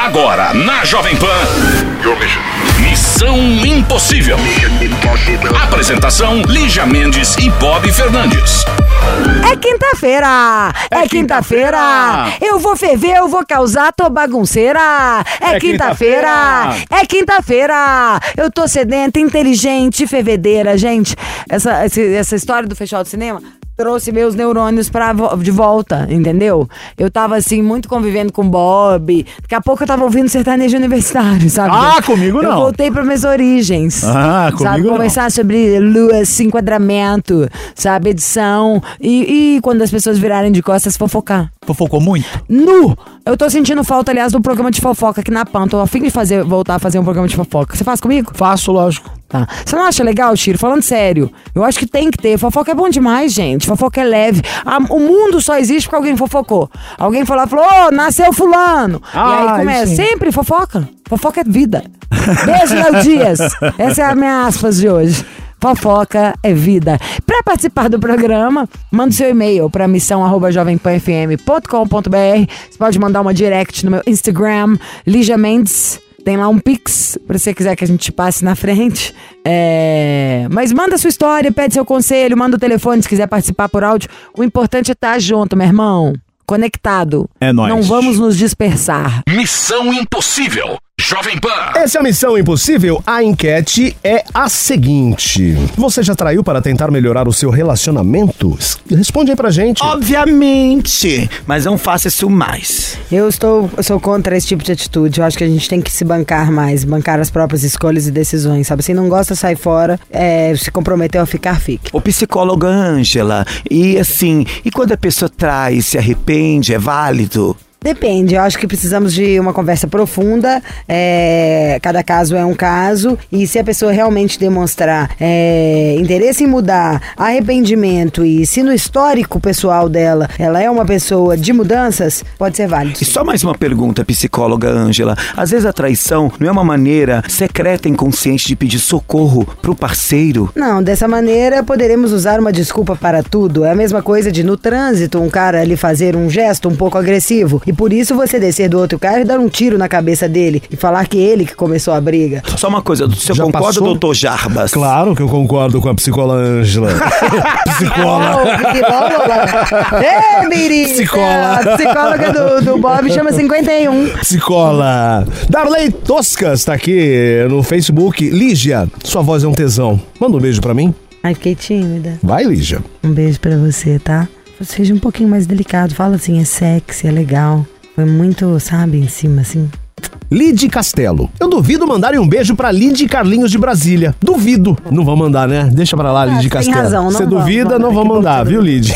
Agora na Jovem Pan. Missão Impossível. Apresentação: Lígia Mendes e Bob Fernandes. É quinta-feira! É, quinta-feira! Eu vou ferver, eu vou causar, tô bagunceira! É, quinta-feira! É quinta-feira! Eu tô sedenta, inteligente, fervedeira, gente. Essa, essa história do festival de cinema trouxe meus neurônios pra, de volta, entendeu? Eu tava assim, muito convivendo com o Bob. Daqui a pouco eu tava ouvindo sertanejo universitário, sabe? Ah, comigo Eu não. voltei para minhas origens. Ah, sabe? comigo não. Conversar sobre luas, enquadramento, sabe? Edição. E, e quando as pessoas virarem de costas, fofocar. Fofocou muito? Nu! Eu tô sentindo falta, aliás, do programa de fofoca aqui na PAN. Tô a fim de fazer, voltar a fazer um programa de fofoca. Você faz comigo? Faço, lógico. Tá. Você não acha legal, Tiro? Falando sério. Eu acho que tem que ter. Fofoca é bom demais, gente. Fofoca é leve. O mundo só existe porque alguém fofocou. Alguém e falou, ô, nasceu fulano. e aí começa. sim. Sempre fofoca. Fofoca é vida. Beijo, Léo Dias. Essa é a minha aspas de hoje. Fofoca é vida. Para participar do programa, manda o seu e-mail para missão@jovempanfm.com.br. Você pode mandar uma direct no meu Instagram, Lígia Mendes. Tem lá um Pix, pra você quiser que a gente passe na frente. É... Mas manda sua história, pede seu conselho, manda o telefone se quiser participar por áudio. O importante é estar junto, meu irmão. Conectado. É nóis. Não vamos nos dispersar. Missão Impossível. Jovem Pan. Essa é a Missão Impossível. A enquete é a seguinte: Você já traiu para tentar melhorar o seu relacionamento? Responde aí pra gente. Obviamente, mas não faça isso mais. Eu estou, eu sou contra esse tipo de atitude. Eu acho que a gente tem que se bancar mais, bancar as próprias escolhas e decisões, sabe? Se não gosta, sai fora. É, se comprometeu a ficar, fique. O psicólogo Ângela, e assim, e quando a pessoa trai, se arrepende, é válido? Depende, eu acho que precisamos de uma conversa profunda. é, cada caso é um caso. E se a pessoa realmente demonstrar é, interesse em mudar, arrependimento e se no histórico pessoal dela ela é uma pessoa de mudanças, pode ser válido. E só mais uma pergunta, psicóloga Ângela. Às vezes a traição não é uma maneira secreta e inconsciente de pedir socorro pro parceiro? Não, dessa maneira poderemos usar uma desculpa para tudo. É a mesma coisa de no trânsito um cara ali fazer um gesto um pouco agressivo e por isso você descer do outro carro e dar um tiro na cabeça dele e falar que ele que começou a briga. Só uma coisa, senhor Já concorda, passou? doutor Jarbas? Claro que eu concordo com a psicóloga Ângela. Psicóloga. Ei, Miri! Psicola. A psicóloga do, do Bob chama 51. Psicola. Darley Toscas tá aqui no Facebook. Lígia, sua voz é um tesão. Manda um beijo pra mim. Ai, fiquei tímida. Vai, Lígia. Um beijo pra você, tá? Seja um pouquinho mais delicado. Fala assim, é sexy, é legal. Foi muito, sabe, em cima, assim. Lid Castelo. Eu duvido mandarem um beijo pra Lid Carlinhos de Brasília. Duvido. Não vão mandar, né? Deixa pra lá, Lid Ah, tem Castelo. razão, não Você duvida, não vão mandar, viu, Lid?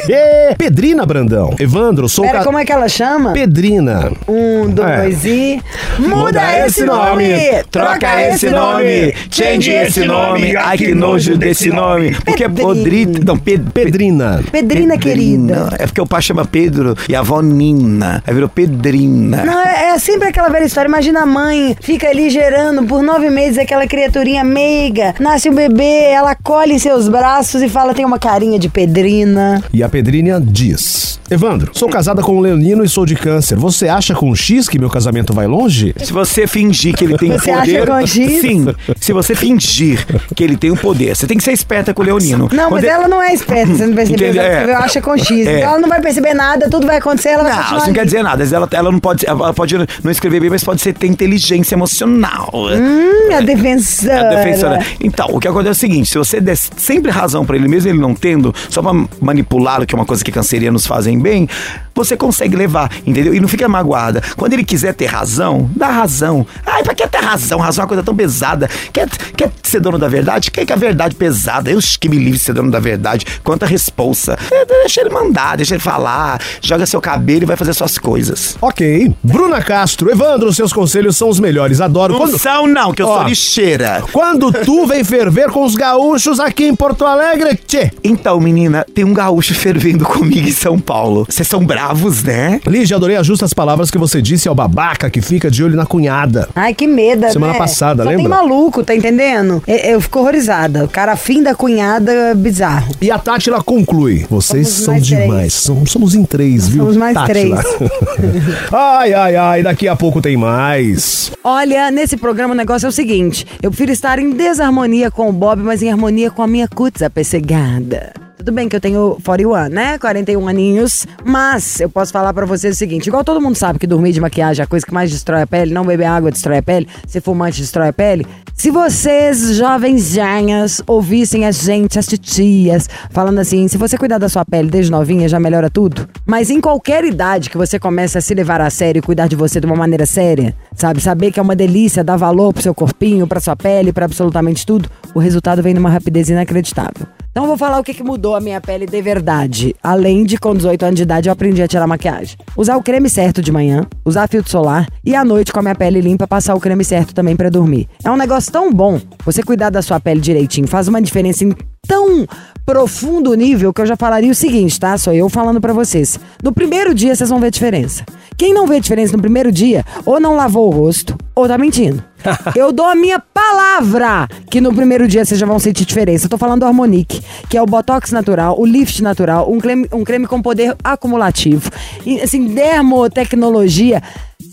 Pedrina Brandão. Evandro, sou Pera, ca- como é que ela chama? Pedrina. Um, dois e. Muda esse nome! Troca esse nome! Change esse nome! Ai, que nojo desse nome! Porque é podrito. Não, Ped, Pedrina. Pedrina querida. É porque o pai chama Pedro e a avó Nina. Aí virou Pedrina. Não, é, é sempre aquela velha história. Imagina a mãe, fica ali gerando por nove meses aquela criaturinha meiga, nasce um bebê, ela colhe em seus braços e fala: tem uma carinha de pedrina. E a Pedrinha diz: Evandro, sou casada com o Leonino e sou de câncer. Você acha com X que meu casamento vai longe? Se você fingir que ele tem Você poder. acha com X? Sim. Se você fingir que ele tem um poder, você tem que ser esperta com o Leonino. Não, mas Quando- ela não é esperta, você não percebeu? Ela É. escreveu acha com X. É. Então ela não vai perceber nada, tudo vai acontecer, ela vai Não, isso não quer dizer nada. Ela, ela não pode, ela pode não escrever bem, mas pode ser, ter inteligência emocional. Hum, a defensora. É a defensora. Então, o que acontece é o seguinte: se você der sempre razão pra ele, mesmo ele não tendo, só pra manipulá-lo, que é uma coisa que cancerianos fazem bem, você consegue levar, entendeu? E não fica magoada. Quando ele quiser ter razão, dá razão. Ai, pra que ter razão? Razão é uma coisa tão pesada. Quer, quer ser dono da verdade? Quer que a verdade pesada? Eu que me livre de ser dono da verdade. Quanta responsa. É, deixa ele mandar, deixa ele falar. Joga seu cabelo e vai fazer suas coisas. Ok. Bruna Castro, Evandro, seus conselhos são os melhores. Adoro. Não Quando, são, não, que eu Ó. sou lixeira. quando tu vem ferver com os gaúchos aqui em Porto Alegre, tchê. Então, menina, tem um gaúcho fervendo comigo em São Paulo. Vocês são bravos, né? Lígia, adorei as justas palavras que você disse ao babaca que fica de olho na cunhada. Ai, que medo, Semana né? passada, Só lembra? tem maluco, tá entendendo? Eu, eu fico horrorizada. O cara afim da cunhada, bizarro. E a Tátila conclui. Vocês Somos são mais três. demais. Somos, somos em três, viu? Somos mais Tátila. ai, ai, ai. Daqui a pouco tem mais. Olha, nesse programa o negócio é o seguinte: eu prefiro estar em desarmonia com o Bob, mas em harmonia com a minha cutis apessegada. Tudo bem que eu tenho 41, né? 41 aninhos. Mas eu posso falar pra vocês o seguinte: igual todo mundo sabe que dormir de maquiagem é a coisa que mais destrói a pele, não beber água destrói a pele, ser fumante destrói a pele. Se vocês, jovens janhas, ouvissem a gente, as titias, falando assim: se você cuidar da sua pele desde novinha, já melhora tudo. Mas em qualquer idade que você comece a se levar a sério e cuidar de você de uma maneira séria, sabe? Saber que é uma delícia, dar valor pro seu corpinho, pra sua pele, pra absolutamente tudo, o resultado vem numa rapidez inacreditável. Então vou falar o que, que mudou a minha pele de verdade. Além de com 18 anos de idade eu aprendi a tirar maquiagem. Usar o creme certo de manhã, usar filtro solar e à noite com a minha pele limpa passar o creme certo também pra dormir. É um negócio tão bom. Você cuidar da sua pele direitinho faz uma diferença em tão profundo nível que eu já falaria o seguinte, tá? Sou eu falando pra vocês. No primeiro dia vocês vão ver diferença. Quem não vê diferença no primeiro dia, ou não lavou o rosto, ou tá mentindo. Eu dou a minha palavra que no primeiro dia vocês já vão sentir diferença. Eu tô falando do Harmonique, que é o Botox natural, o Lift natural, um creme, um creme com poder acumulativo. E, assim, dermotecnologia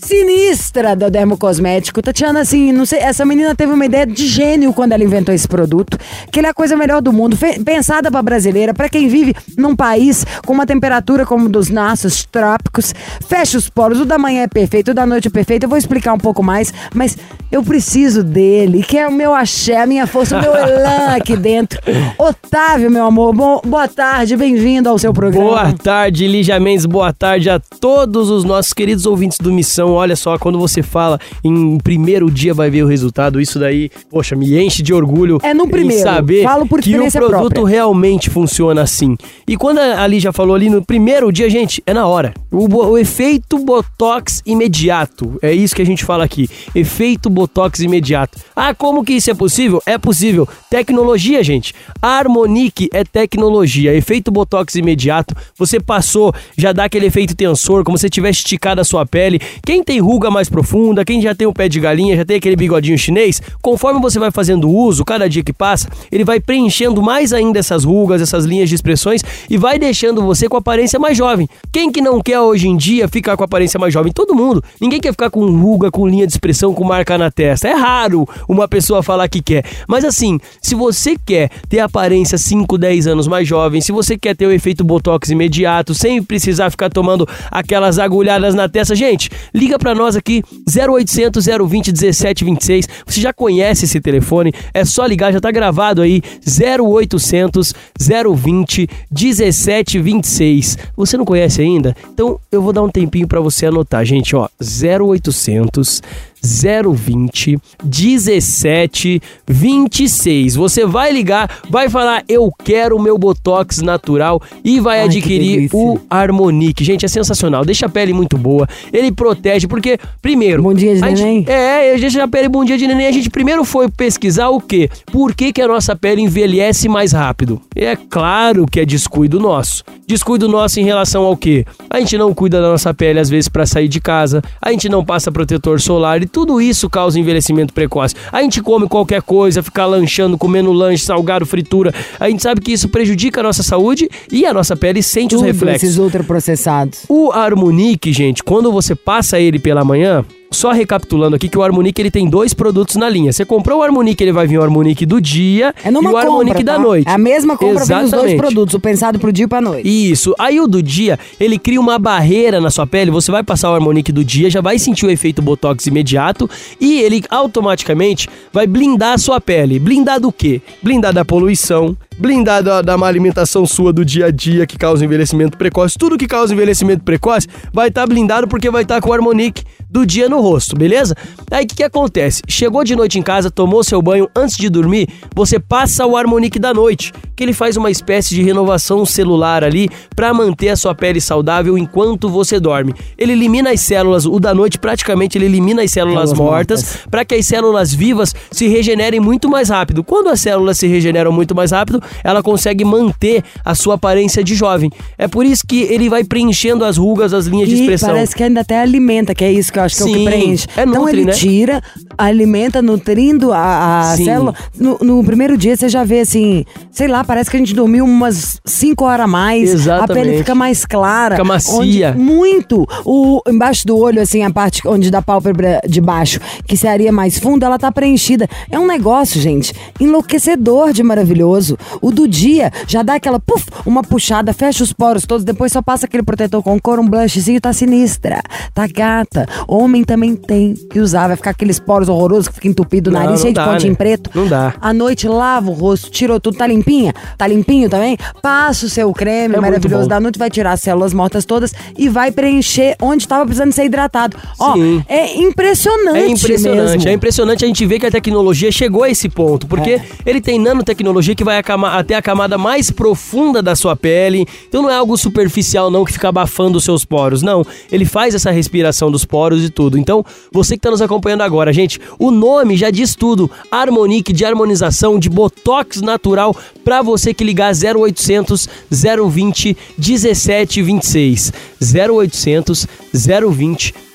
sinistra do dermocosmético. Tatiana, assim, não sei, essa menina teve uma ideia de gênio quando ela inventou esse produto, que ele é a coisa melhor do mundo, pensada pra brasileira, pra quem vive num país com uma temperatura como dos nossos trópicos. Fecha os poros, o da manhã é perfeito, o da noite é perfeito. Eu vou explicar um pouco mais, mas eu preciso dele, que é o meu axé, a minha força, o meu elan aqui dentro. Otávio, meu amor, bom, boa tarde, bem-vindo ao seu programa. Boa tarde, Lígia Mendes. Boa tarde a todos os nossos queridos ouvintes do Missão. Olha só, quando você fala em primeiro dia vai ver o resultado, isso daí, poxa, me enche de orgulho É no em primeiro. saber que o produto própria. realmente funciona assim. E quando a Lígia falou ali no primeiro dia, gente, é na hora. O, o efeito Botox imediato. É isso que a gente fala aqui. Efeito Botox imediato. Ah, como que isso é possível? É possível. Tecnologia, gente. Harmonique é tecnologia. Efeito Botox imediato. Você passou, já dá aquele efeito tensor, como se tivesse esticado a sua pele. Quem tem ruga mais profunda, quem já tem o pé de galinha, já tem aquele bigodinho chinês, conforme você vai fazendo uso, cada dia que passa, ele vai preenchendo mais ainda essas rugas, essas linhas de expressões e vai deixando você com aparência mais jovem. Quem que não quer hoje em dia ficar com aparência mais jovem? Todo mundo. Ninguém quer ficar com ruga, com linha de expressão, com marca na testa. É raro uma pessoa falar que quer. Mas assim, se você quer ter aparência 5, 10 anos mais jovem, se você quer ter o efeito botox imediato, sem precisar ficar tomando aquelas agulhadas na testa, gente, liga pra nós aqui 0800 020 1726. Você já conhece esse telefone? É só ligar, já tá gravado aí 0800 020 1726. Você não conhece ainda? Então eu vou dar um tempinho pra você anotar, gente, ó, 0800 020 17 26. Você vai ligar, vai falar eu quero o meu botox natural e vai Ai, adquirir o Harmonique. Gente, é sensacional. Deixa a pele muito boa. Ele protege porque primeiro, Bom dia de a gente- neném. é, a gente na pele bom dia de neném, a gente primeiro foi pesquisar o quê? Por que, que a nossa pele envelhece mais rápido? É claro que é descuido nosso. Descuido nosso em relação ao quê? A gente não cuida da nossa pele às vezes para sair de casa, a gente não passa protetor solar e tudo isso causa envelhecimento precoce. A gente come qualquer coisa, fica lanchando, comendo lanche, salgado, fritura. A gente sabe que isso prejudica a nossa saúde e a nossa pele sente os Tudo reflexos. esses ultraprocessados. O Harmonique, gente, quando você passa ele pela manhã, só recapitulando aqui que o Harmonique ele tem dois produtos na linha. Você comprou o Harmonique, ele vai vir o Harmonique do dia É e o Harmonique compra, da tá? noite. É a mesma compra vem os dois Exatamente. produtos, o pensado pro dia e pra noite. Isso. Aí o do dia, ele cria uma barreira na sua pele. Você vai passar o Harmonique do dia, já vai sentir o efeito Botox imediato e ele automaticamente vai blindar a sua pele. Blindar do quê? Blindar da poluição, blindar da, da má alimentação sua do dia a dia que causa envelhecimento precoce. Tudo que causa envelhecimento precoce vai estar blindado porque vai estar com o Harmonique do dia no rosto, beleza? Aí o que, que acontece? Chegou de noite em casa, tomou seu banho antes de dormir, você passa o Harmonique da noite, que ele faz uma espécie de renovação celular ali para manter a sua pele saudável enquanto você dorme. Ele elimina as células, o da noite praticamente ele elimina as células Células mortas mortas. para que as células vivas se regenerem muito mais rápido. Quando as células se regeneram muito mais rápido, ela consegue manter a sua aparência de jovem. É por isso que ele vai preenchendo as rugas, as linhas de E expressão. parece que ainda até alimenta, que é isso que eu acho que é o Sim, que preenche. é então nutri, ele né? tira, alimenta, nutrindo a, a Sim. célula. No, no primeiro dia você já vê assim, sei lá, parece que a gente dormiu umas 5 horas a mais. A Exatamente. pele fica mais clara. Fica macia. muito. O, embaixo do olho, assim, a parte onde da pálpebra de baixo, que seria mais fundo, ela tá preenchida. É um negócio, gente, enlouquecedor de maravilhoso. O do dia já dá aquela, puf, uma puxada, fecha os poros todos, depois só passa aquele protetor com cor, um blushzinho, tá sinistra, tá gata. Homem também tem que usar, vai ficar aqueles poros horrorosos que fica entupido o nariz, não cheio dá, de pontinho né? preto. Não dá. À noite lava o rosto, tirou tudo, tá limpinha? Tá limpinho também? Passa o seu creme É maravilhoso da noite, vai tirar as células mortas todas e vai preencher onde tava precisando ser hidratado. Ó, Sim. é impressionante É impressionante, mesmo. é impressionante a gente ver que a tecnologia chegou a esse ponto, porque É. ele tem nanotecnologia que vai acama- até a camada mais profunda da sua pele, então não é algo superficial não que fica abafando os seus poros, não, ele faz essa respiração dos poros e tudo, então você que está nos acompanhando agora, gente, o nome já diz tudo, Harmonique de harmonização, de Botox natural, para você que ligar 0800 020 1726, 0800 020 1726.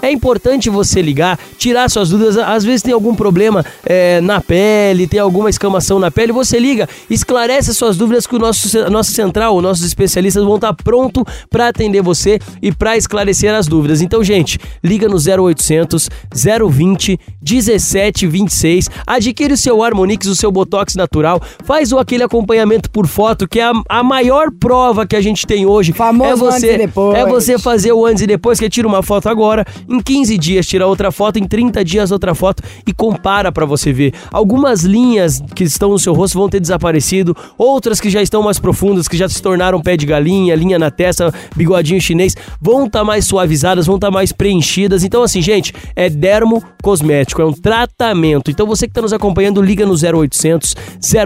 É importante você ligar, tirar suas dúvidas. Às vezes tem algum problema é, na pele, tem alguma escamação na pele. Você liga, esclarece as suas dúvidas que o nosso, a nossa central, os nossos especialistas vão estar pronto para atender você e para esclarecer as dúvidas. Então, gente, liga no 0800 020 1726. Adquire o seu Harmonix, o seu Botox natural. Faz o aquele acompanhamento por foto, que é a, a maior prova que a gente tem hoje. Famoso é você, antes e depois. É você fazer o antes e depois, que tira uma foto agora, em 15 dias tira outra foto, em 30 dias outra foto e compara pra você ver. Algumas linhas que estão no seu rosto vão ter desaparecido, outras que já estão mais profundas, que já se tornaram pé de galinha, linha na testa, bigodinho chinês, vão estar mais suavizadas, vão estar mais preenchidas. Então assim, gente, é dermo cosmético, é um tratamento. Então você que está nos acompanhando, liga no 0800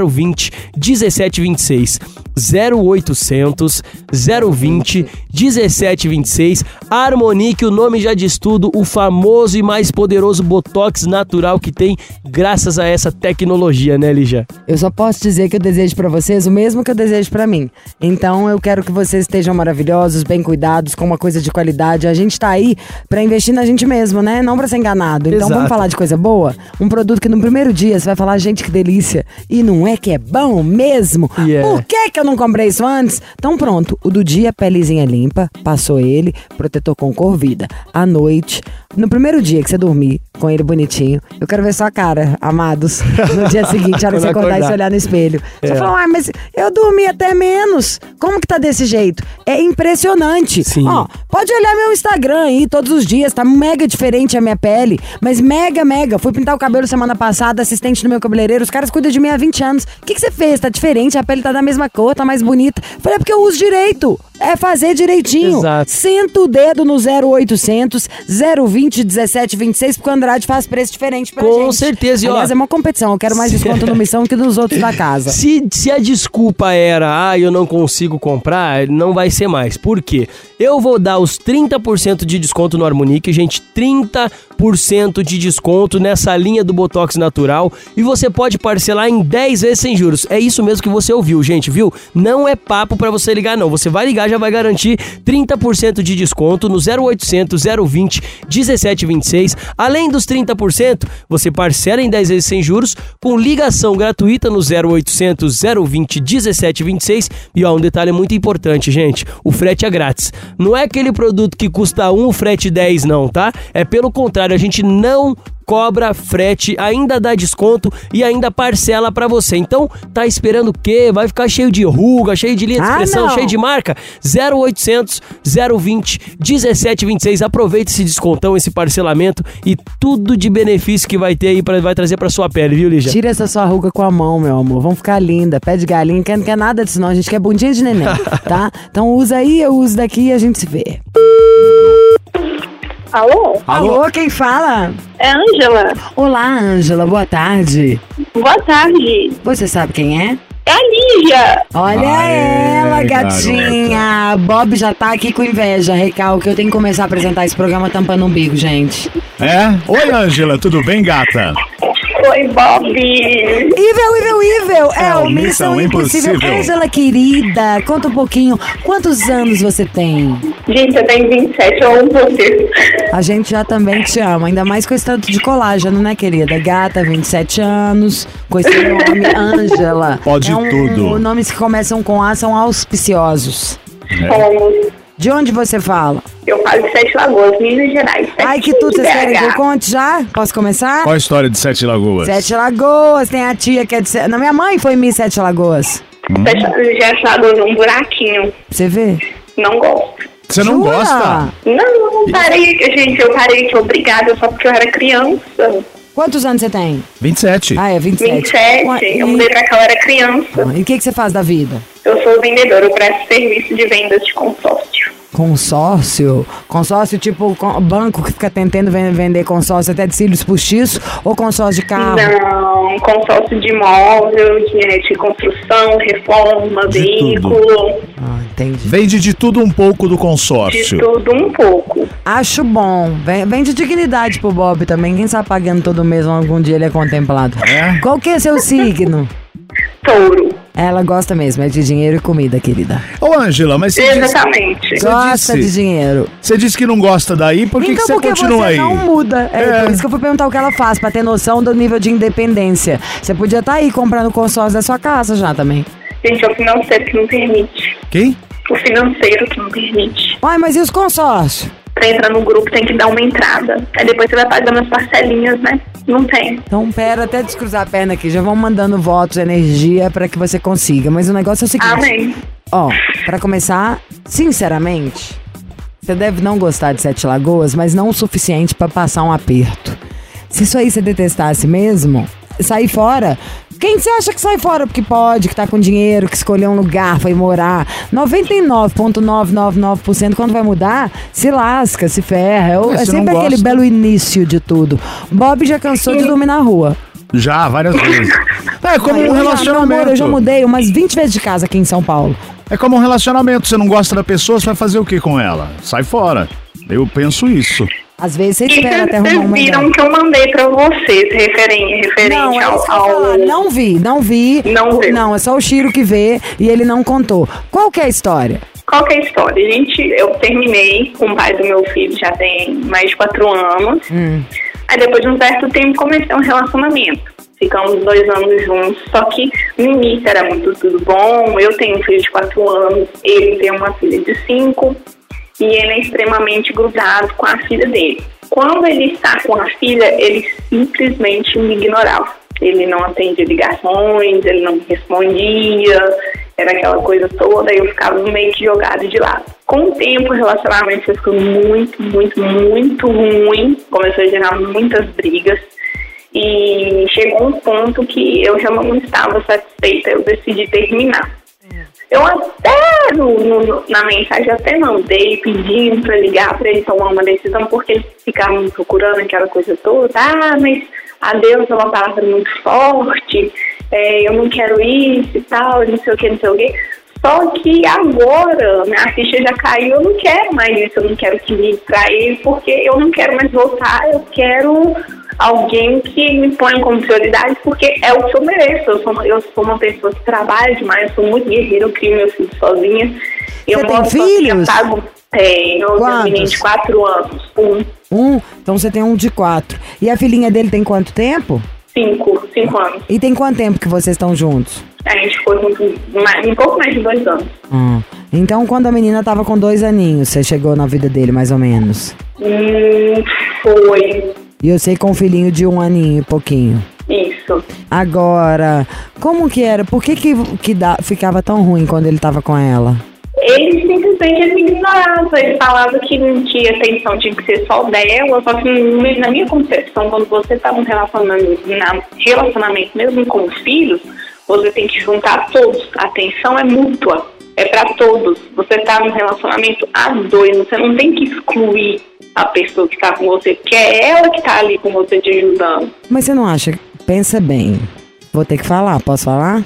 020 1726. 0800 020 1726. Harmonique, o nome já diz tudo, o famoso e mais poderoso botox natural que tem graças a essa tecnologia, né, Lígia? Eu só posso dizer que eu desejo pra vocês o mesmo que eu desejo pra mim. Então eu quero que vocês estejam maravilhosos, bem cuidados, com uma coisa de qualidade. A gente tá aí pra investir na gente mesmo, né? Não pra ser enganado. Então Exato. vamos falar de coisa boa? Um produto que no primeiro dia você vai falar, gente, que delícia. E não é que é bom mesmo? Yeah. Por que que eu não comprei isso antes? Então pronto, o do dia, pelezinha limpa, passou ele, protetor com cor vida. À noite, no primeiro dia que você dormir com ele bonitinho, eu quero ver sua cara, amados, no dia seguinte, a hora que você Quando acordar e acordar. se olhar no espelho. Você É. fala, ah, mas eu dormi até menos. Como que tá desse jeito? É impressionante. Sim. Ó, pode olhar meu Instagram aí todos os dias, tá mega diferente a minha pele, mas mega, mega. Fui pintar o cabelo semana passada, assistente do meu cabeleireiro, os caras cuidam de mim há 20 anos. O que, que você fez? Tá diferente, a pele tá da mesma cor, tá mais bonita. Falei, é porque eu uso direito. É fazer direitinho. Exato. Senta o dedo no 0800 020 1726, porque o Andrade faz preço diferente pra Com gente. certeza, e ó- Aliás, é uma competição. Eu quero mais desconto no Missão que nos outros da casa. Se, se a desculpa era, ah, eu não consigo comprar, não vai ser mais. Por quê? Eu vou dar os 30% de desconto no Harmonique, gente, 30% de desconto nessa linha do Botox natural e você pode parcelar em 10 vezes sem juros. É isso mesmo que você ouviu, gente, viu? Não é papo pra você ligar não. Você vai ligar, já vai garantir 30% de desconto no 0800 020 1726. Além dos 30%, você parcela em 10 vezes sem juros, com ligação gratuita no 0800 020 1726. E ó, um detalhe muito importante, gente: o frete é grátis. Não é aquele produto que custa 1, o frete 10, não, tá? É pelo contrário, a gente não cobra frete, ainda dá desconto e ainda parcela pra você. Então, tá esperando o quê? Vai ficar cheio de ruga, cheio de linha de Ah, expressão, não. cheio de marca? 0800 020 1726. Aproveita esse descontão, esse parcelamento e tudo de benefício que vai ter aí, pra, vai trazer pra sua pele, viu, Lígia? Tira essa sua ruga com a mão, meu amor. Vamos ficar linda. Pé de galinha, quer, não quer nada disso não. A gente quer bundinha de neném, tá? Então usa aí, eu uso daqui e a gente se vê. Alô? Alô, quem fala? É Ângela. Olá, Ângela, boa tarde. Boa tarde. Você sabe quem é? É a Lígia. Olha Aê, ela, gatinha. Bob já tá aqui com inveja. Recalque, eu tenho que começar a apresentar esse programa tampando o umbigo, gente. É? Oi, Ângela, tudo bem, gata? Oi, Bob. Evil, evil, evil! É, o Missão Impossível. Impossível. Ângela, querida, conta um pouquinho. Quantos anos você tem? Gente, eu tenho 27, eu amo você. A gente já também te ama, ainda mais com esse tanto de colágeno, né, querida? Gata, 27 anos, com esse nome, Ângela. Pode é um, tudo. um- Nomes que começam com A são auspiciosos. Somos. De onde você fala? Eu falo de Sete Lagoas, Minas Gerais. Ai, que tudo, vocês querem que eu conte já? Posso começar? Qual a história de Sete Lagoas? Sete Lagoas, tem a tia que é de... Se- Não, minha mãe foi Miss Sete Lagoas. Sete Lagoas, um buraquinho. Você vê? Não gosto. Você não Jura? gosta? Não, parei, gente, eu parei que obrigada só porque eu era criança. Quantos anos você tem? 27. Ah, é 27. 27, Qua- eu E mudei pra cá, eu era criança. e o que, que você faz da vida? Eu sou vendedora, eu presto serviço de vendas de consórcio. Consórcio? Consórcio tipo banco que fica tentando ven- vender consórcio até de cílios postiços ou consórcio de carro? Não, consórcio de imóvel, de, de construção, reforma, De veículo, Ah, entendi. Vende de tudo um pouco do de consórcio. tudo um pouco. Acho bom. Vem, vem de dignidade pro Bob também. Quem sabe pagando todo mês, algum dia ele é contemplado. É? Qual que é seu signo? Touro. Ela gosta mesmo, é de dinheiro e comida, querida. Ô, Ângela, mas você disse, Exatamente. Gosta disse- de dinheiro. você disse que não gosta daí, por que, que então você que continua você aí? não muda? É, É. por isso que eu fui perguntar o que ela faz, pra ter noção do nível de independência. Você podia estar aí comprando consórcio da sua casa já também. Gente, é o financeiro que não permite. Quem? O financeiro que não permite. Uai, mas e os consórcios? Pra entrar no grupo tem que dar uma entrada. Aí depois você vai pagando as parcelinhas, né? Não tem. Então, pera, até descruzar a perna aqui. Já vão mandando votos, energia pra que você consiga. Mas o negócio é o seguinte. Amém. Ó, pra começar, sinceramente, você deve não gostar de Sete Lagoas, mas não o suficiente pra passar um aperto. Se isso aí você detestasse mesmo, sair fora. Quem você acha que sai fora porque pode, que tá com dinheiro, que escolheu um lugar, foi morar? 99,999% quando vai mudar, se lasca, se ferra. É, É, sempre aquele belo início de tudo. Bob já cansou de dormir na rua. Já, várias vezes. É como Ai, um já- relacionamento. amor, eu já mudei umas 20 vezes de casa aqui em São Paulo. É como um relacionamento. Você não gosta da pessoa, você vai fazer o que com ela? Sai fora. Eu penso isso. Às vezes você espera até vocês arrumar uma viram ideia. que eu mandei pra vocês, referente, referente Não, é ao, ao-. Não vi, não vi. Não viu. Não, é só o Chiro que vê e ele não contou. Qual que é a história? Qual que é a história? Gente, eu terminei com o pai do meu filho já tem mais de quatro anos. Hum. Aí depois de um certo tempo comecei um relacionamento. Ficamos dois anos juntos, só que no início era muito tudo bom. Eu tenho um filho de quatro anos, ele tem uma filha de cinco e ele é extremamente grudado com a filha dele. Quando ele está com a filha, ele simplesmente me ignorava. Ele não atendia ligações, ele não respondia, era aquela coisa toda, eu ficava meio que jogada de lado. Com o tempo, o relacionamento ficando muito, muito, muito ruim, começou a gerar muitas brigas. E chegou um ponto que eu já não estava satisfeita, eu decidi terminar. Eu até no, no- na mensagem até mandei pedindo para ligar para ele tomar uma decisão, porque eles ficavam procurando aquela coisa toda. Ah, mas adeus é uma palavra muito forte, é, eu não quero isso e tal, não sei o que, não sei o que. Só que agora minha ficha já caiu, eu não quero mais isso, eu não quero que ligue pra ele, porque eu não quero mais voltar, eu quero alguém que me ponha como prioridade, porque é o que eu mereço. Eu sou, eu sou uma pessoa que trabalha demais, sou muito guerreira, eu crio meus filhos sozinha. Eu Você tem moro sozinha, filhos? pago- Tenho, eu tenho um menino de 4 anos, um, Um, então você tem um de quatro. E a filhinha dele tem quanto tempo? 5, 5 anos. E tem quanto tempo que vocês estão juntos? A gente ficou junto mais- um pouco mais de dois anos. Hum. Então, quando a menina tava com dois aninhos, você chegou na vida dele, mais ou menos. Hum, foi E eu sei com um filhinho de um aninho e pouquinho. isso. Agora, como que era? Por que que, que dá, ficava tão ruim quando ele tava com ela? Ele simplesmente me ignorava. Ele falava que não tinha atenção, tinha que ser só dela. Só que no- na minha concepção, quando você tá num relacionamento, na, relacionamento mesmo com os filhos, você tem que juntar todos. A atenção é mútua. É pra todos. Você tá num relacionamento a dois. Você não tem que excluir a pessoa que tá com você, porque é ela que tá ali com você te ajudando. Mas você não acha? Pensa bem. Vou ter que falar, posso falar?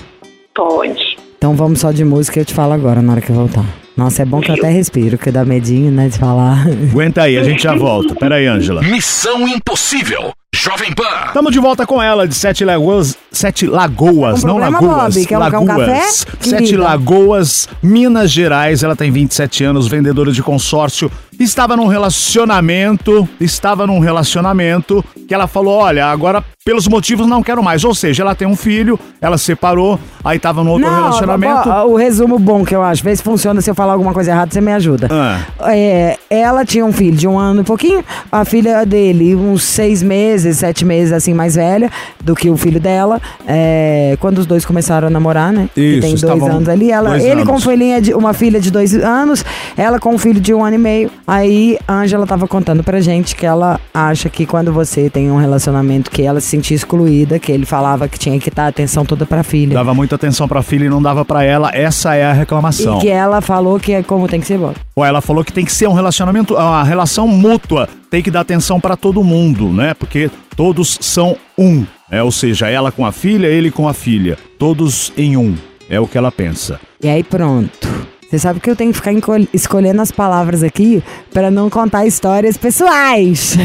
Pode. Então vamos só de música e eu te falo agora, na hora que eu voltar. Nossa, é bom que eu até respiro, porque dá medinho, né, de falar. Aguenta aí, a gente já volta. Pera aí, Ângela. Missão Impossível. Jovem Pan. Estamos de volta com ela, de Sete Lagoas. Sete Lagoas, Um não Lagoas. Bob? Quer quer um Lagoas. café, Sete? Lagoas, Minas Gerais. Ela tem 27 anos, vendedora de consórcio. Estava num relacionamento, estava num relacionamento que ela falou: olha, agora pelos motivos não quero mais. Ou seja, ela tem um filho, ela separou, aí tava num outro relacionamento. ó, o resumo bom que eu acho, vê se funciona, se eu falar alguma coisa errada, você me ajuda. Ah. É, ela tinha um filho de um ano e pouquinho, a filha dele, uns seis meses, sete meses, assim, mais velha do que o filho dela. É, quando os dois começaram a namorar, né? que Isso, tem dois anos ali. Ela, ele com anos. filhinha de, uma filha de dois anos, ela com um filho de um ano e meio. Aí a Ângela tava contando pra gente que ela acha que quando você tem um relacionamento que ela se sentia excluída, que ele falava que tinha que dar atenção toda pra filha. Dava muita atenção pra filha e não dava pra ela. Essa é a reclamação. E que ela falou que é como tem que ser bom. Ou ela falou que tem que ser um relacionamento, uma relação mútua. Tem que dar atenção pra todo mundo, né? Porque todos são um. É, ou seja, ela com a filha, ele com a filha. Todos em um. É o que ela pensa. E aí pronto. Você sabe que eu tenho que ficar escolhendo as palavras aqui pra não contar histórias pessoais.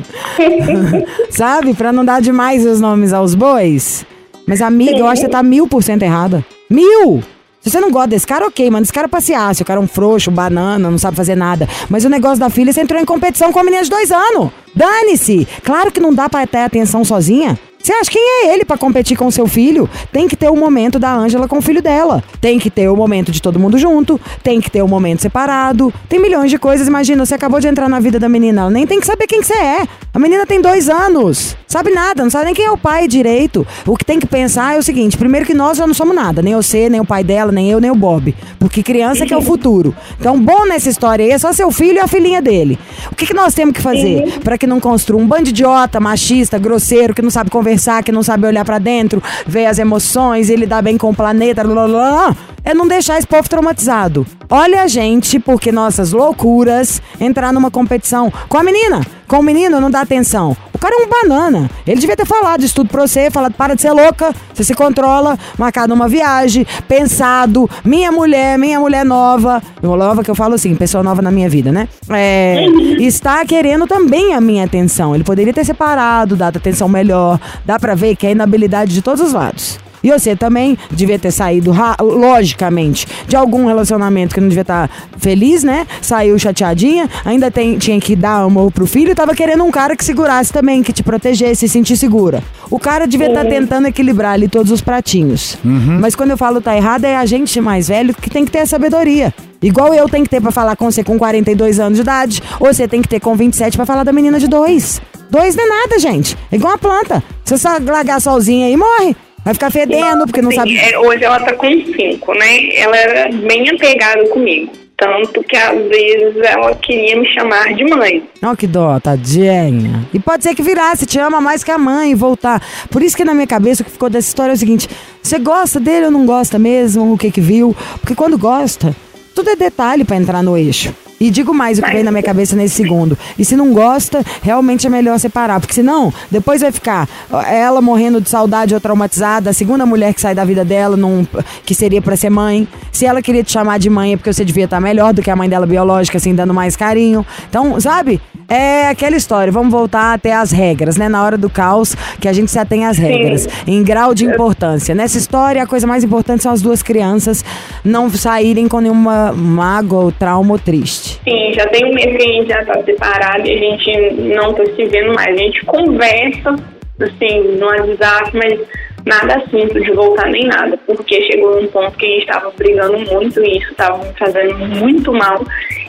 sabe? Pra não dar demais os nomes aos bois. Mas amiga, eu acho que você tá mil por cento errada. Mil! Se você não gosta desse cara, ok, mano. Esse cara passear. Se o cara é um frouxo, banana, não sabe fazer nada. Mas o negócio da filha, você entrou em competição com a menina de dois anos. Dane-se! Claro que não dá pra ter atenção sozinha. Você acha quem é ele pra competir com o seu filho? Tem que ter o momento da Ângela com o filho dela. Tem que ter o momento de todo mundo junto. Tem que ter o momento separado. Tem milhões de coisas. Imagina, você acabou de entrar na vida da menina. Ela nem tem que saber quem que você é. A menina tem dois anos. Sabe nada, não sabe nem quem é o pai direito. O que tem que pensar é o seguinte: primeiro que nós já não somos nada. Nem você, nem o pai dela, nem eu, nem o Bob. Porque criança que é o futuro. Então, bom nessa história aí é só seu filho e a filhinha dele. O que, que nós temos que fazer pra que não construa um bando de idiota, machista, grosseiro, que não sabe conversar, que não sabe olhar pra dentro, ver as emoções e lidar bem com o planeta, blá, blá, blá, é não deixar esse povo traumatizado. Olha a gente, porque nossas loucuras, entrar numa competição com a menina, com o menino, não dá atenção. O cara é um banana. Ele devia ter falado isso tudo pra você, falado, para de ser louca, você se controla, marcado uma viagem, pensado, minha mulher, minha mulher nova, nova que eu falo assim, pessoa nova na minha vida, né? É, está querendo também a minha atenção. Ele poderia ter separado, dado atenção melhor. Dá pra ver que é inabilidade de todos os lados. E você também devia ter saído, logicamente, de algum relacionamento que não devia estar feliz, né? Saiu chateadinha, ainda tem, tinha que dar amor pro filho e tava querendo um cara que segurasse também, que te protegesse, se sentir segura. O cara devia estar tentando equilibrar ali todos os pratinhos. Mas quando eu falo tá errado, é a gente mais velho que tem que ter a sabedoria. Igual eu tenho que ter pra falar com você com 42 anos de idade, ou você tem que ter com 27 pra falar da menina de dois. Dois não é nada, gente. É igual uma planta. Se você largar sozinha aí, morre. Vai ficar fedendo, porque não Sim, sabe. é, hoje ela tá com cinco, né? Ela era bem apegada comigo. Tanto que às vezes ela queria me chamar de mãe. Ó, que dó, tadinha. E pode ser que virasse, te ama mais que a mãe e voltar. Por isso que na minha cabeça o que ficou dessa história é o seguinte: você gosta dele ou não gosta mesmo? O que que viu? Porque quando gosta, tudo é detalhe pra entrar no eixo. E digo mais o que vem na minha cabeça nesse segundo. E se não gosta, realmente é melhor separar. Porque senão, depois vai ficar ela morrendo de saudade ou traumatizada, a segunda mulher que sai da vida dela, num, que seria pra ser mãe. Se ela queria te chamar de mãe, é porque você devia estar melhor do que a mãe dela biológica, assim, dando mais carinho. Então, sabe? É aquela história, vamos voltar até as regras, né? Na hora do caos, que a gente se atém às regras, em grau de importância. Nessa história, a coisa mais importante são as duas crianças não saírem com nenhuma mágoa ou trauma ou triste. Sim, já tem um mês que a gente já tá separado e a gente não tá se vendo mais. A gente conversa, assim, no WhatsApp, mas nada simples de voltar nem nada, porque chegou um ponto que a gente estava brigando muito e isso estava me fazendo muito mal.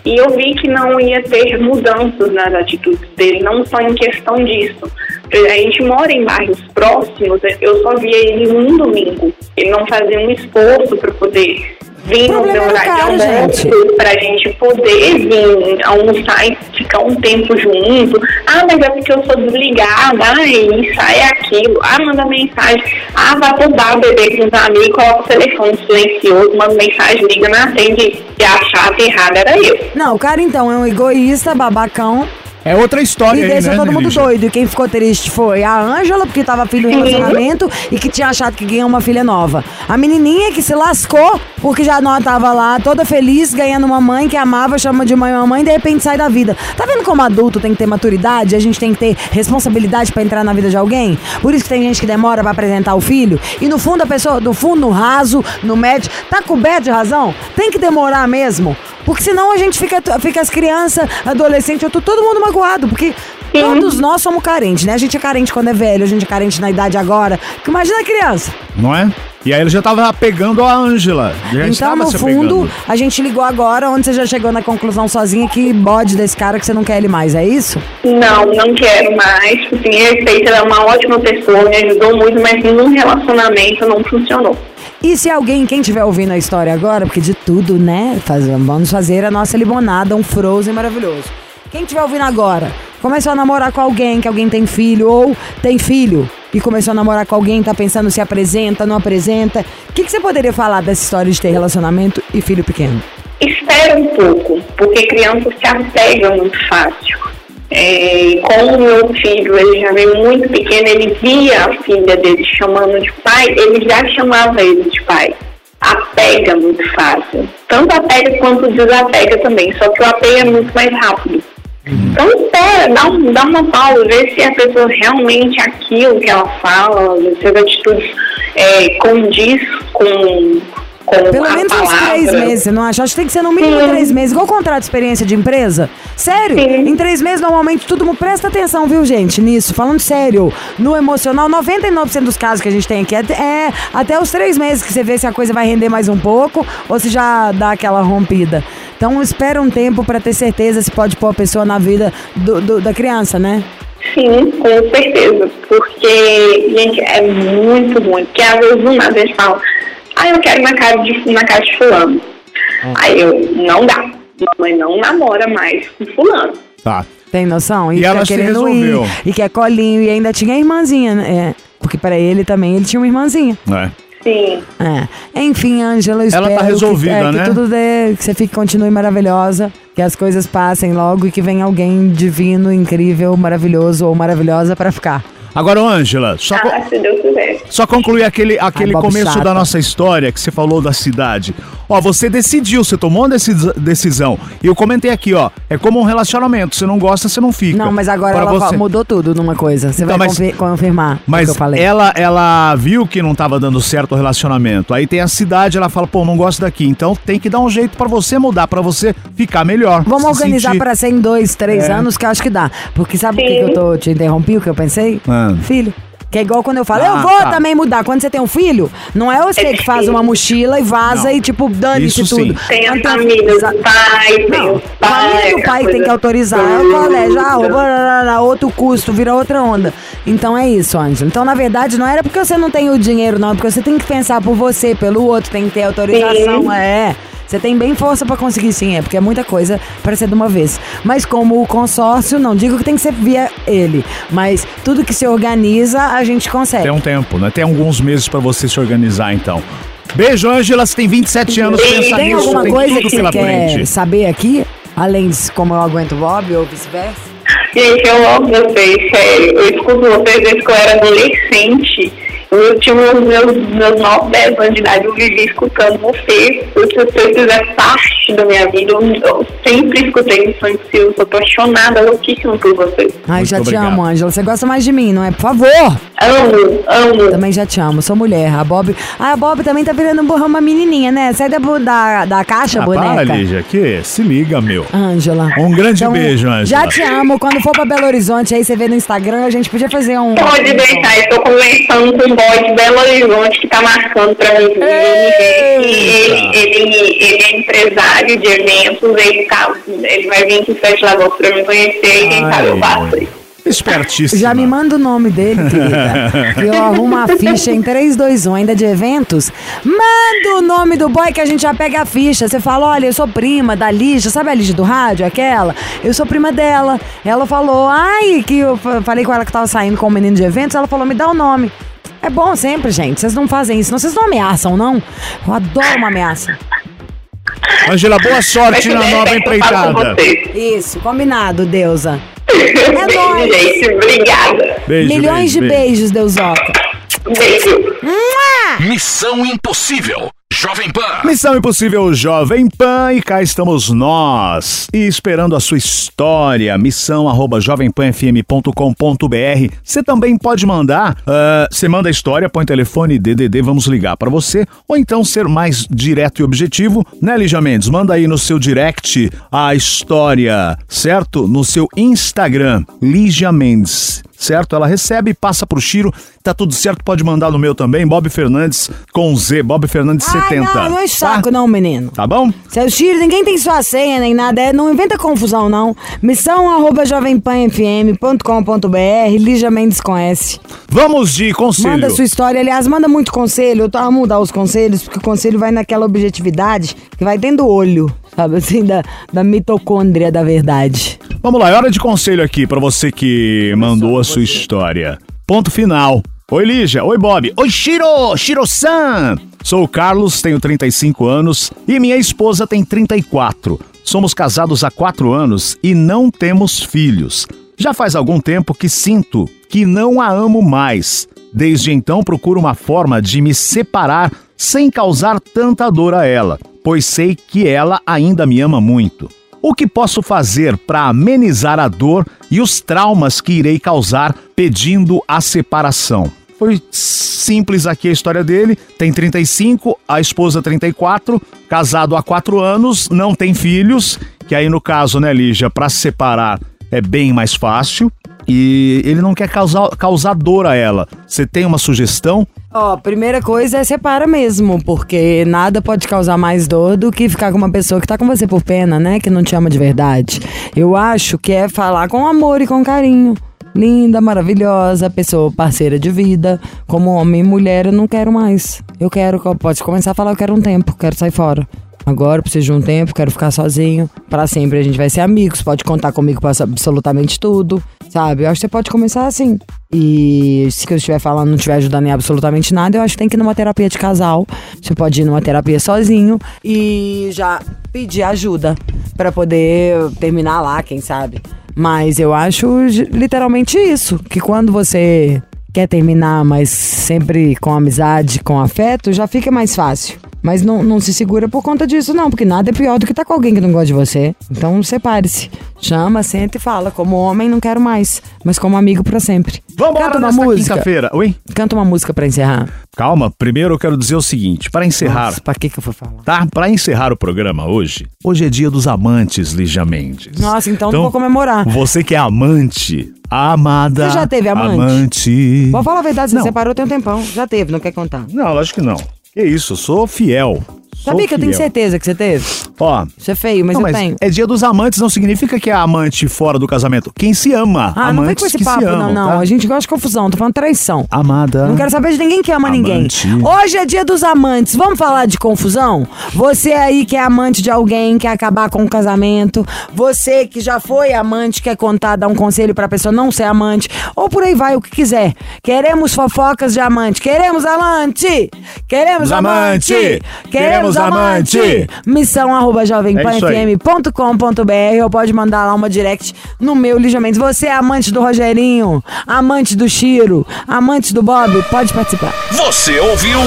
E eu vi que não ia ter mudanças nas atitudes dele, não só em questão disso. A gente mora em bairros próximos, eu só via ele num domingo. Ele não fazia um esforço para poder vir no meu horário de almoço, gente. pra gente poder vir almoçar e ficar um tempo junto. Ah, mas é porque eu sou desligada, ah, isso, é aquilo. Ah, manda mensagem. Ah, vai pro bar beber com os amigos, coloca o telefone silencioso, manda mensagem, liga, não atende. E a chata errada era eu. Não, o cara então é um egoísta, babacão, É outra história e aí, deixa né, todo mundo Lígia? doido. E quem ficou triste foi a Ângela, porque tava filho em relacionamento e que tinha achado que ganhou uma filha nova. A menininha que se lascou porque já não tava lá, toda feliz, ganhando uma mãe que amava, chama de mãe mamãe, e de repente sai da vida. Tá vendo como adulto tem que ter maturidade? A gente tem que ter responsabilidade pra entrar na vida de alguém? Por isso que tem gente que demora pra apresentar o filho. E no fundo a pessoa, no fundo, no raso, no médio, tá coberto de razão? Tem que demorar mesmo. Porque senão a gente fica, fica as crianças, adolescentes, eu tô todo mundo magoado. Porque todos nós somos carentes, né? A gente é carente quando é velho, a gente é carente na idade agora. Que Imagina a criança. Não é? E aí ele já tava pegando a Ângela. Então, no fundo, apegando. a gente ligou agora, onde você já chegou na conclusão sozinha que bode desse cara que você não quer ele mais, é isso? Não, não quero mais. Assim, respeito, ela é uma ótima pessoa, me ajudou muito, mas num relacionamento não funcionou. E se alguém, quem estiver ouvindo a história agora, porque de tudo, né? Faz, vamos fazer a nossa limonada, um frozen maravilhoso. Quem estiver ouvindo agora, começou a namorar com alguém, que alguém tem filho, ou tem filho, e começou a namorar com alguém, tá pensando se apresenta, não apresenta. O que, que você poderia falar dessa história de ter relacionamento e filho pequeno? Espera um pouco, porque criança se apega muito fácil. É, como meu filho, ele já veio muito pequeno, ele via a filha dele chamando de pai, ele já chamava ele de pai. Apega muito fácil. Tanto apega quanto desapega também, só que o apego é muito mais rápido. Então espera, dá, um, dá uma pausa, vê se a pessoa realmente é aquilo que ela fala, se as atitudes é, condiz com, com Pelo menos uns palavra. três meses, você não acha? Acho que tem que ser no mínimo Sim. três meses. Igual contrato de experiência de empresa. Sério? Sim. Em três meses, normalmente, tudo mundo presta atenção, viu, gente, nisso. Falando sério, no emocional, 99% dos casos que a gente tem aqui é, é até os três meses que você vê se a coisa vai render mais um pouco ou se já dá aquela rompida. Então, espera um tempo pra ter certeza se pode pôr a pessoa na vida do- do- da criança, né? Sim, com certeza. Porque, gente, é muito ruim. Porque às vezes do nada eles falam, ah, eu quero ir na casa de, na casa de fulano. Aí eu, não dá. Mamãe não namora mais com fulano. Tá. Tem noção? E fica ela se querendo resolveu. ir. E quer colinho. E ainda tinha a irmãzinha, né? É, porque pra ele também, ele tinha uma irmãzinha. É. Sim. É. Enfim, Ângela, eu Ela tá espero resolvida, que, é, né? que tudo dê, que você fique, continue maravilhosa, que as coisas passem logo e que venha alguém divino, incrível, maravilhoso ou maravilhosa pra ficar. Agora, Ângela, só, Ah, só concluir aquele, aquele Bob começo da nossa história que você falou da cidade. Ó, você decidiu, você tomou uma decisão. E eu comentei aqui, ó, é como um relacionamento. Você não gosta, você não fica. Não, mas agora Pra ela você- mudou tudo numa coisa. Você Então, vai mas- confi- confirmar o Mas que eu falei. ela, ela viu que não tava dando certo o relacionamento. Aí tem a cidade, ela fala, pô, não gosto daqui. Então tem que dar um jeito pra você mudar, pra você ficar melhor. Vamos se organizar sentir- pra ser em dois, três É. anos, que eu acho que dá. Porque sabe por que que eu tô, te interrompi, o que eu pensei? Filho. Que é igual quando eu falo, Ah, eu vou tá. também mudar. Quando você tem um filho, não é você que faz uma mochila e vaza Não. e, tipo, dane-se Isso sim. tudo. Tem a Quando família Exa- do pai, tem Não, o pai. aquela pai tem coisa que autorizar, é o colégio, ah, o barará, outro custo, vira outra onda. Então é isso, Ângela. Então, na verdade, não era porque você não tem o dinheiro, não, é porque você tem que pensar por você, pelo outro, tem que ter autorização, Sim. é. Você tem bem força pra conseguir sim, é porque é muita coisa pra ser de uma vez. Mas como o consórcio, não digo que tem que ser via ele, mas tudo que se organiza, a gente consegue. Tem um tempo, né? Tem alguns meses pra você se organizar, então. Beijo, Ângela. Você tem 27 anos, pensa Tem nisso, alguma tem coisa tudo que você quer frente. saber aqui? Além de como eu aguento o Bob ou vice-versa? Gente, eu amo vocês, sério. Eu escuto vocês desde que eu era adolescente. Eu tinha os meus, meus 9, 10 anos de idade, eu vivi escutando você, porque você fizer parte da minha vida. Eu, eu sempre escutei Impossível, eu sou apaixonada, louquíssima por você. Ai, Muito já te amo, Ângela. Você gosta mais de mim, não é? Por favor. Amo, amo. Também já te amo, sou mulher. A Bob. Ah, a Bob também tá virando um- uma menininha, né? Sai da, da, da caixa, Ah, para, boneca. Lígia, que se liga, meu. Ângela. Um grande beijo, Ângela. Já te amo. Quando for pra Belo Horizonte, aí você vê no Instagram, a gente podia fazer um. Pode deixar, eu tô conversando com o boy de Belo Horizonte que tá marcando pra mim. Ele, ele, ele é empresário de eventos, ele, tá, ele vai vir aqui em Sete Lagoas pra me conhecer e quem sabe eu faço isso. Espertíssima. Já me manda o nome dele, querida. que eu arrumo a ficha em 3, 2, 1, ainda de eventos. Manda o nome do boy que a gente já pega a ficha. Você fala: olha, eu sou prima da Lígia, sabe a Lígia do rádio, aquela? Eu sou prima dela. Ela falou, ai, que eu fa- falei com ela que tava saindo com o menino de eventos. Ela falou: me dá o nome. É bom sempre, gente. Vocês não fazem isso. Não, vocês não ameaçam, não? Eu adoro uma ameaça. Ângela, boa sorte na nova empreitada. Isso, combinado, deusa. Beijo, nóis. gente. Obrigada. Beijo, Milhões beijo, de beijo. beijos, deusoca. Beijo. Missão Impossível. Jovem Pan. Missão Impossível Jovem Pan e cá estamos nós. E esperando a sua história, missão arroba jovempanfm.com.br. Você também pode mandar, ah, você manda a história, põe telefone DDD, vamos ligar para você. Ou então ser mais direto e objetivo, né, Lígia Mendes? Manda aí no seu direct a história, certo? No seu Instagram, Lígia Mendes. Certo? Ela recebe, passa pro Chiro, tá tudo certo, pode mandar no meu também, Bob Fernandes com Z, Bob Fernandes 70. Ai, não, não é saco, tá? não, menino. Tá bom? Seu Chiro, ninguém tem sua senha nem nada, é, não inventa confusão, não. Missão arroba jovempanfm.com.br, Lígia Mendes com S. Vamos de conselho. Manda sua história, aliás, manda muito conselho. Eu tô a mudar os conselhos, porque o conselho vai naquela objetividade que vai dentro do olho, sabe assim, da, da mitocôndria da verdade. Vamos lá, é hora de conselho aqui pra você que mandou a sua história. Ponto final. Oi, Lígia. Oi, Bob. Oi, Shiro. Shiro-san. Sou o Carlos, tenho 35 anos e minha esposa tem 34. Somos casados há 4 anos e não temos filhos. Já faz algum tempo que sinto que não a amo mais. Desde então procuro uma forma de me separar sem causar tanta dor a ela, pois sei que ela ainda me ama muito. O que posso fazer para amenizar a dor e os traumas que irei causar pedindo a separação? Foi simples aqui a história dele. Tem 35, a esposa 34, casado há 4 anos, não tem filhos, que aí no caso, né, Lígia, para se separar é bem mais fácil. E ele não quer causar, causar dor a ela. Você tem uma sugestão? Ó, primeira coisa é separa mesmo, porque nada pode causar mais dor do que ficar com uma pessoa que tá com você por pena, né? Que não te ama de verdade. Eu acho que é falar com amor e com carinho. Linda, maravilhosa, pessoa parceira de vida. Como homem e mulher, eu não quero mais. Eu quero, pode começar a falar, eu quero um tempo, quero sair fora. Agora preciso de um tempo, quero ficar sozinho. Pra sempre a gente vai ser amigos, pode contar comigo pra absolutamente tudo, sabe? Eu acho que você pode começar assim. E se eu estiver falando não estiver ajudando em absolutamente nada, eu acho que tem que ir numa terapia de casal. Você pode ir numa terapia sozinho e já pedir ajuda pra poder terminar lá, quem sabe. Mas eu acho literalmente isso, que quando você quer terminar, mas sempre com amizade, com afeto, já fica mais fácil. Mas não, não se segura por conta disso, não, porque nada é pior do que estar com alguém que não gosta de você. Então separe-se. Chama, senta e fala. Como homem, não quero mais, mas como amigo pra sempre. Vambora Canta uma música. quinta-feira. Oi? Canta uma música pra encerrar. Calma, primeiro eu quero dizer o seguinte, para encerrar, Nossa, pra que que eu fui falar? tá? Para encerrar o programa hoje, hoje é dia dos amantes, Lígia Mendes. Nossa, então não vou comemorar. Você que é amante, amada. Você já teve amante? Amante. Vou falar a verdade, você Não. separou tem um tempão. Já teve, não quer contar. Não, lógico que não. Que isso, eu sou fiel. Sou Sabia que eu tenho certeza que você teve? Ó, Isso é feio, mas não, eu mas tenho. é dia dos amantes, não significa que é amante fora do casamento. Quem se ama. Ah, não vem amantes com esse que papo, se amam, não, não. tá? A gente gosta de confusão, tô falando traição. Amada. Não quero saber de ninguém que ama Amante. ninguém. Hoje é dia dos amantes. Vamos falar de confusão? Você aí que é amante de alguém, quer acabar com o casamento. Você que já foi amante, quer contar, dar um conselho pra pessoa não ser amante. Ou por aí vai, o que quiser. Queremos fofocas de amante. Queremos amante! Queremos Amante! amante! Queremos meus amantes. Missão arroba É jovempanfm.com.br ou pode mandar lá uma direct no meu Lijamente. Você é amante do Rogerinho, amante do Chiro, amante do Bob, pode participar. Você ouviu?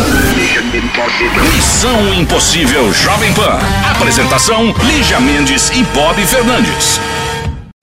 Missão Impossível Jovem Pan. Apresentação: Lígia Mendes e Bob Fernandes.